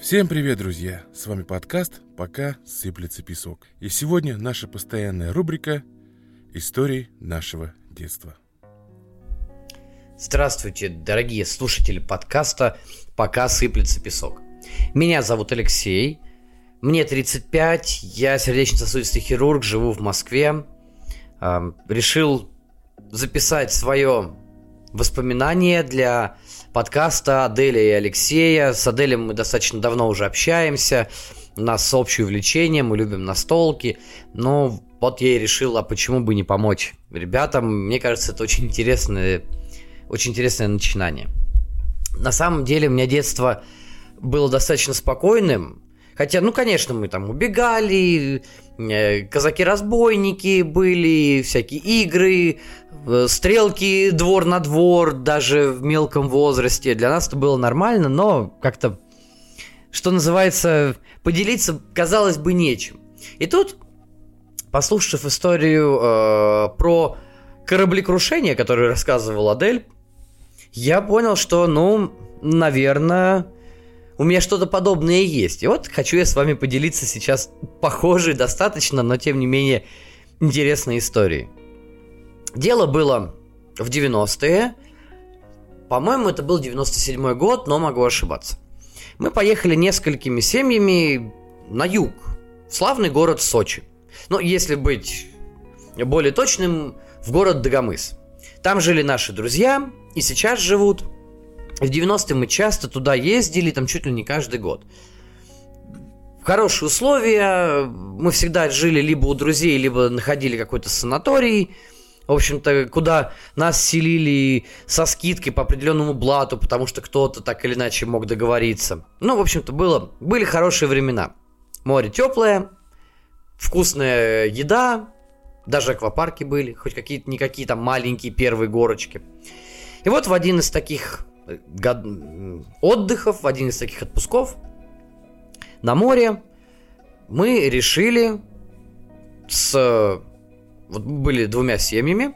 Всем привет, друзья! С вами подкаст «Пока сыплется песок». И сегодня наша постоянная рубрика «Истории нашего детства». Здравствуйте, дорогие слушатели подкаста «Пока сыплется песок». Меня зовут Алексей, мне 35, я сердечно-сосудистый хирург, живу в Москве. Решил записать свое воспоминание для подкаста Аделя и Алексея. С Аделем мы достаточно давно уже общаемся. У нас общее увлечение, мы любим настолки. Но вот я и решил, а почему бы не помочь ребятам. Мне кажется, это очень интересное, очень интересное начинание. На самом деле у меня детство было достаточно спокойным. Хотя, ну, конечно, мы там убегали, э, казаки-разбойники были, всякие игры, э, стрелки двор на двор, даже в мелком возрасте. Для нас это было нормально, но как-то, что называется, поделиться, казалось бы, нечем. И тут, послушав историю э, про кораблекрушение, которую рассказывал Адель, я понял, что, ну, наверное, у меня что-то подобное есть. И вот хочу я с вами поделиться сейчас похожей достаточно, но тем не менее интересной историей. Дело было в 90-е. По-моему, это был 97-й год, но могу ошибаться. Мы поехали несколькими семьями на юг, в славный город Сочи. Ну, если быть более точным, в город Дагомыс. Там жили наши друзья, и сейчас живут – в 90-е мы часто туда ездили, там чуть ли не каждый год. Хорошие условия, мы всегда жили либо у друзей, либо находили какой-то санаторий, в общем-то, куда нас селили со скидкой по определенному блату, потому что кто-то так или иначе мог договориться. Ну, в общем-то, было, были хорошие времена. Море теплое, вкусная еда, даже аквапарки были, хоть какие-то никакие там маленькие первые горочки. И вот в один из таких год... отдыхов, в один из таких отпусков на море мы решили с... Вот были двумя семьями.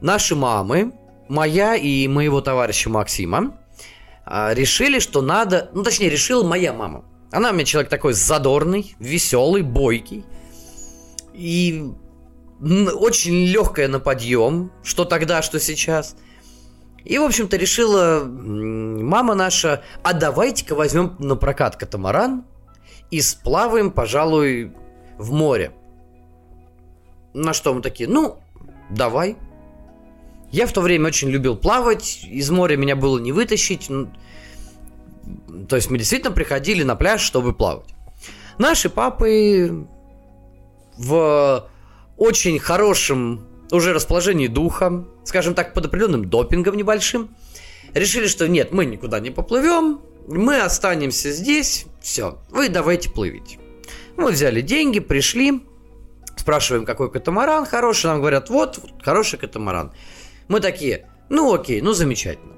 Наши мамы, моя и моего товарища Максима, а, решили, что надо... Ну, точнее, решила моя мама. Она у меня человек такой задорный, веселый, бойкий. И очень легкая на подъем, что тогда, что сейчас – и, в общем-то, решила мама наша, а давайте-ка возьмем на прокат катамаран и сплаваем, пожалуй, в море. На что мы такие, ну, давай. Я в то время очень любил плавать, из моря меня было не вытащить. То есть мы действительно приходили на пляж, чтобы плавать. Наши папы в очень хорошем уже расположении духа, скажем так, под определенным допингом небольшим, решили, что нет, мы никуда не поплывем, мы останемся здесь, все, вы давайте плывите. Мы взяли деньги, пришли, спрашиваем, какой катамаран хороший, нам говорят, вот, хороший катамаран. Мы такие, ну окей, ну замечательно.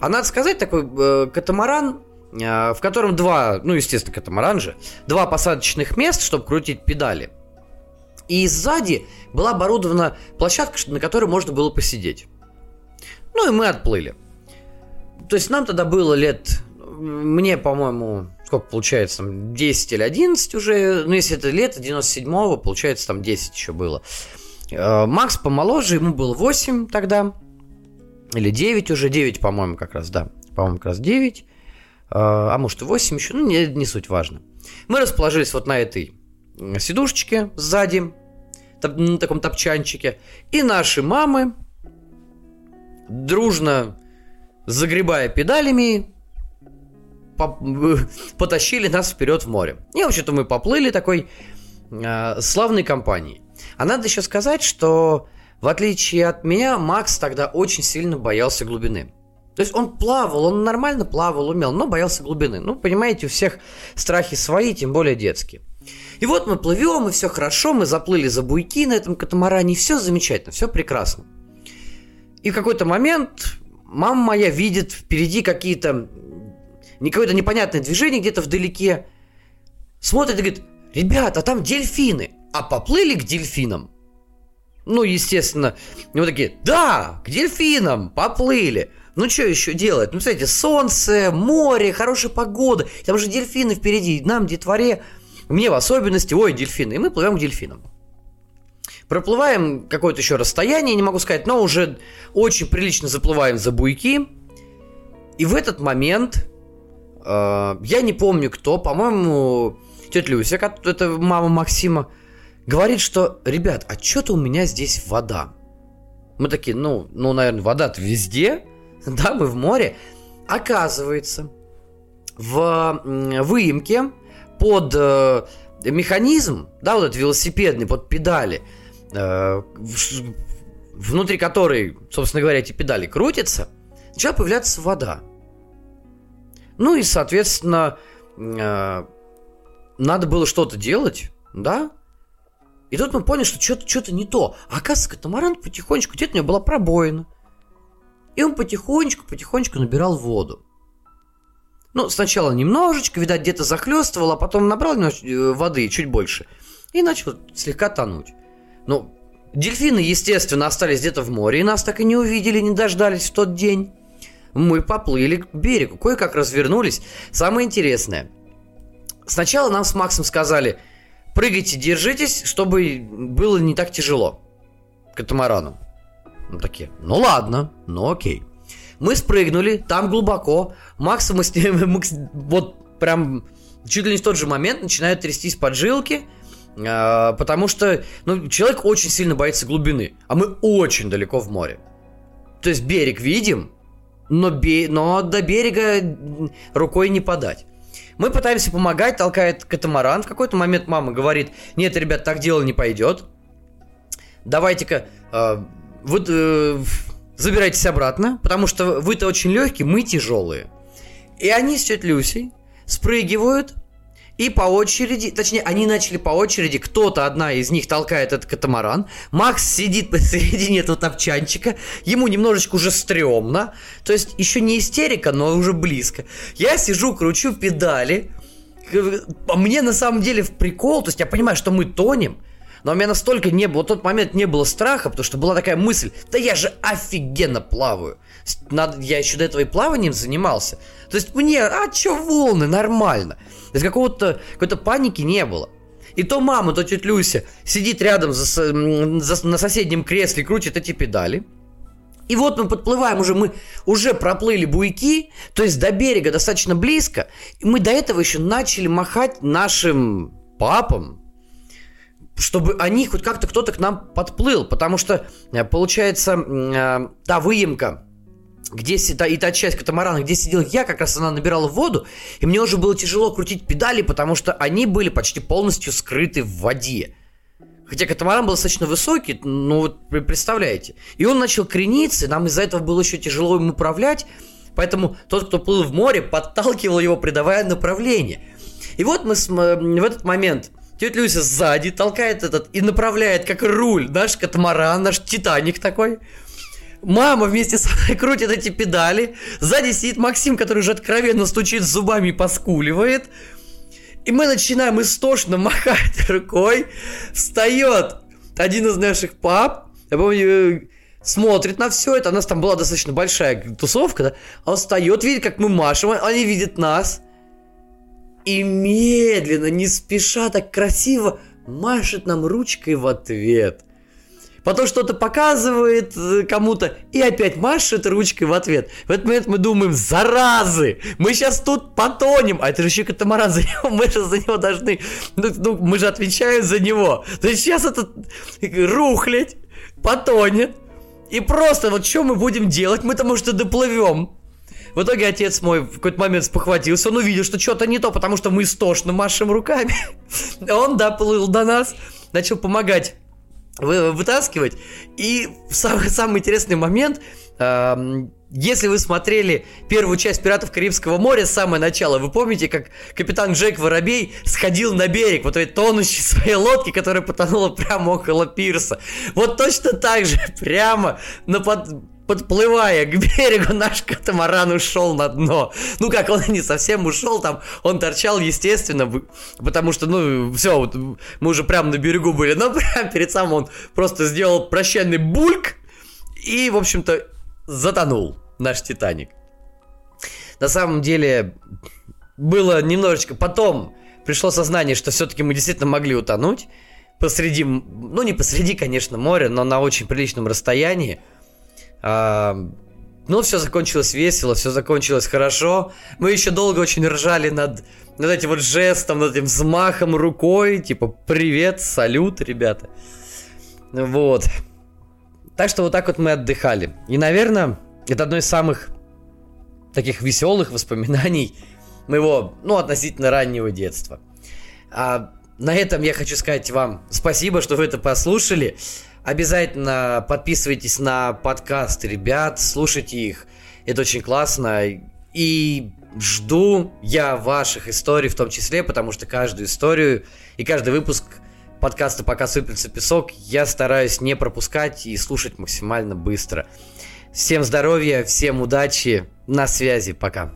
А надо сказать, такой э, катамаран, э, в котором два, ну естественно катамаран же, два посадочных мест, чтобы крутить педали. И сзади была оборудована площадка, на которой можно было посидеть. Ну и мы отплыли. То есть нам тогда было лет, мне, по-моему, сколько получается, там 10 или 11 уже, ну если это лето 97-го, получается там 10 еще было. Э, Макс помоложе, ему было 8 тогда, или 9 уже, 9, по-моему, как раз, да, по-моему, как раз 9, э, а может и 8 еще, ну не, не суть важно. Мы расположились вот на этой сидушечке сзади, на таком топчанчике. И наши мамы, дружно загребая педалями, потащили нас вперед в море. И, вообще-то, мы поплыли такой э, славной компанией. А надо еще сказать, что в отличие от меня, Макс тогда очень сильно боялся глубины. То есть он плавал, он нормально плавал, умел, но боялся глубины. Ну, понимаете, у всех страхи свои, тем более детские. И вот мы плывем, и все хорошо, мы заплыли за буйки на этом катамаране, и все замечательно, все прекрасно. И в какой-то момент мама моя видит впереди какие-то какое-то непонятное движение где-то вдалеке, смотрит и говорит, ребята, там дельфины, а поплыли к дельфинам. Ну, естественно, мы такие, да, к дельфинам, поплыли. Ну, что еще делать? Ну, смотрите, солнце, море, хорошая погода. Там же дельфины впереди. Нам, детворе, мне в особенности, ой, дельфины. И мы плывем к дельфинам. Проплываем какое-то еще расстояние, не могу сказать, но уже очень прилично заплываем за буйки. И в этот момент, э, я не помню кто, по-моему, тетя Люся, это мама Максима, говорит, что, ребят, а что-то у меня здесь вода. Мы такие, ну, ну, наверное, вода-то везде, да, мы в море. Оказывается, в выемке под э, механизм, да, вот этот велосипедный, под педали, э, внутри которой, собственно говоря, эти педали крутятся, начала появляться вода. Ну и, соответственно, э, надо было что-то делать, да? И тут мы поняли, что что-то что не то. А оказывается, катамаран потихонечку, где-то у него была пробоина. И он потихонечку-потихонечку набирал воду. Ну, сначала немножечко, видать, где-то захлестывал, а потом набрал э, воды чуть больше. И начал слегка тонуть. Ну, дельфины, естественно, остались где-то в море, и нас так и не увидели, не дождались в тот день. Мы поплыли к берегу, кое-как развернулись. Самое интересное. Сначала нам с Максом сказали, прыгайте, держитесь, чтобы было не так тяжело катамарану. Ну, такие, ну ладно, ну окей. Мы спрыгнули, там глубоко. Макса мы с ним, мы, вот прям чуть ли не в тот же момент начинают трястись поджилки, э, потому что ну, человек очень сильно боится глубины, а мы очень далеко в море. То есть берег видим, но, бе, но до берега рукой не подать. Мы пытаемся помогать, толкает катамаран. В какой-то момент мама говорит, нет, ребят, так дело не пойдет. Давайте-ка э, вы э, забирайтесь обратно, потому что вы-то очень легкие, мы тяжелые. И они с тетей Люсей спрыгивают и по очереди, точнее, они начали по очереди, кто-то, одна из них толкает этот катамаран, Макс сидит посередине этого топчанчика, ему немножечко уже стрёмно, то есть еще не истерика, но уже близко. Я сижу, кручу педали, мне на самом деле в прикол, то есть я понимаю, что мы тонем, но у меня настолько не было, в тот момент не было страха, потому что была такая мысль, да я же офигенно плаваю. Надо, я еще до этого и плаванием занимался. То есть мне, а чё волны, нормально. То есть какого-то, какой-то паники не было. И то мама, то тетя Люся сидит рядом за, за, на соседнем кресле, крутит эти педали. И вот мы подплываем уже, мы уже проплыли буйки, то есть до берега достаточно близко. И мы до этого еще начали махать нашим папам, чтобы они хоть как-то кто-то к нам подплыл, потому что э, получается э, та выемка, где та, и та часть катамарана, где сидел я, как раз она набирала воду, и мне уже было тяжело крутить педали, потому что они были почти полностью скрыты в воде. Хотя катамаран был достаточно высокий, ну вот представляете. И он начал крениться, и нам из-за этого было еще тяжело им управлять, поэтому тот, кто плыл в море, подталкивал его, придавая направление. И вот мы с, в этот момент тетя Люся сзади толкает этот и направляет как руль наш катамаран, наш Титаник такой. Мама вместе с крутит эти педали. Сзади сидит Максим, который уже откровенно стучит зубами и поскуливает. И мы начинаем истошно махать рукой. Встает один из наших пап. Я помню, э, смотрит на все это. У нас там была достаточно большая тусовка, да? Он встает, видит, как мы машем, они видят нас. И медленно, не спеша, так красиво машет нам ручкой в ответ потом что-то показывает э, кому-то и опять машет ручкой в ответ. В этот момент мы думаем, заразы, мы сейчас тут потонем, а это же еще катамаран за него, мы же за него должны, ну, ну мы же отвечаем за него. То есть сейчас этот рухлядь потонет, и просто вот что мы будем делать, мы-то может и доплывем. В итоге отец мой в какой-то момент спохватился, он увидел, что что-то не то, потому что мы истошно машем руками. Он доплыл до нас, начал помогать вытаскивать. И самый, самый интересный момент, если вы смотрели первую часть «Пиратов Карибского моря» с самого начала, вы помните, как капитан Джек Воробей сходил на берег вот этой тонущей своей лодки, которая потонула прямо около пирса. Вот точно так же, прямо на под подплывая к берегу, наш катамаран ушел на дно. Ну как, он не совсем ушел, там он торчал, естественно, потому что, ну, все, вот, мы уже прямо на берегу были, но прямо перед самым он просто сделал прощальный бульк и, в общем-то, затонул. наш Титаник. На самом деле, было немножечко... Потом пришло сознание, что все-таки мы действительно могли утонуть посреди... Ну, не посреди, конечно, моря, но на очень приличном расстоянии. Ну, все закончилось весело, все закончилось хорошо. Мы еще долго очень ржали над, над этим вот жестом, над этим взмахом рукой, типа «Привет, салют, ребята». Вот. Так что вот так вот мы отдыхали. И, наверное, это одно из самых таких веселых воспоминаний моего, ну, относительно раннего детства. А на этом я хочу сказать вам спасибо, что вы это послушали. Обязательно подписывайтесь на подкасты, ребят, слушайте их. Это очень классно. И жду я ваших историй в том числе, потому что каждую историю и каждый выпуск подкаста «Пока сыплется песок» я стараюсь не пропускать и слушать максимально быстро. Всем здоровья, всем удачи, на связи, пока.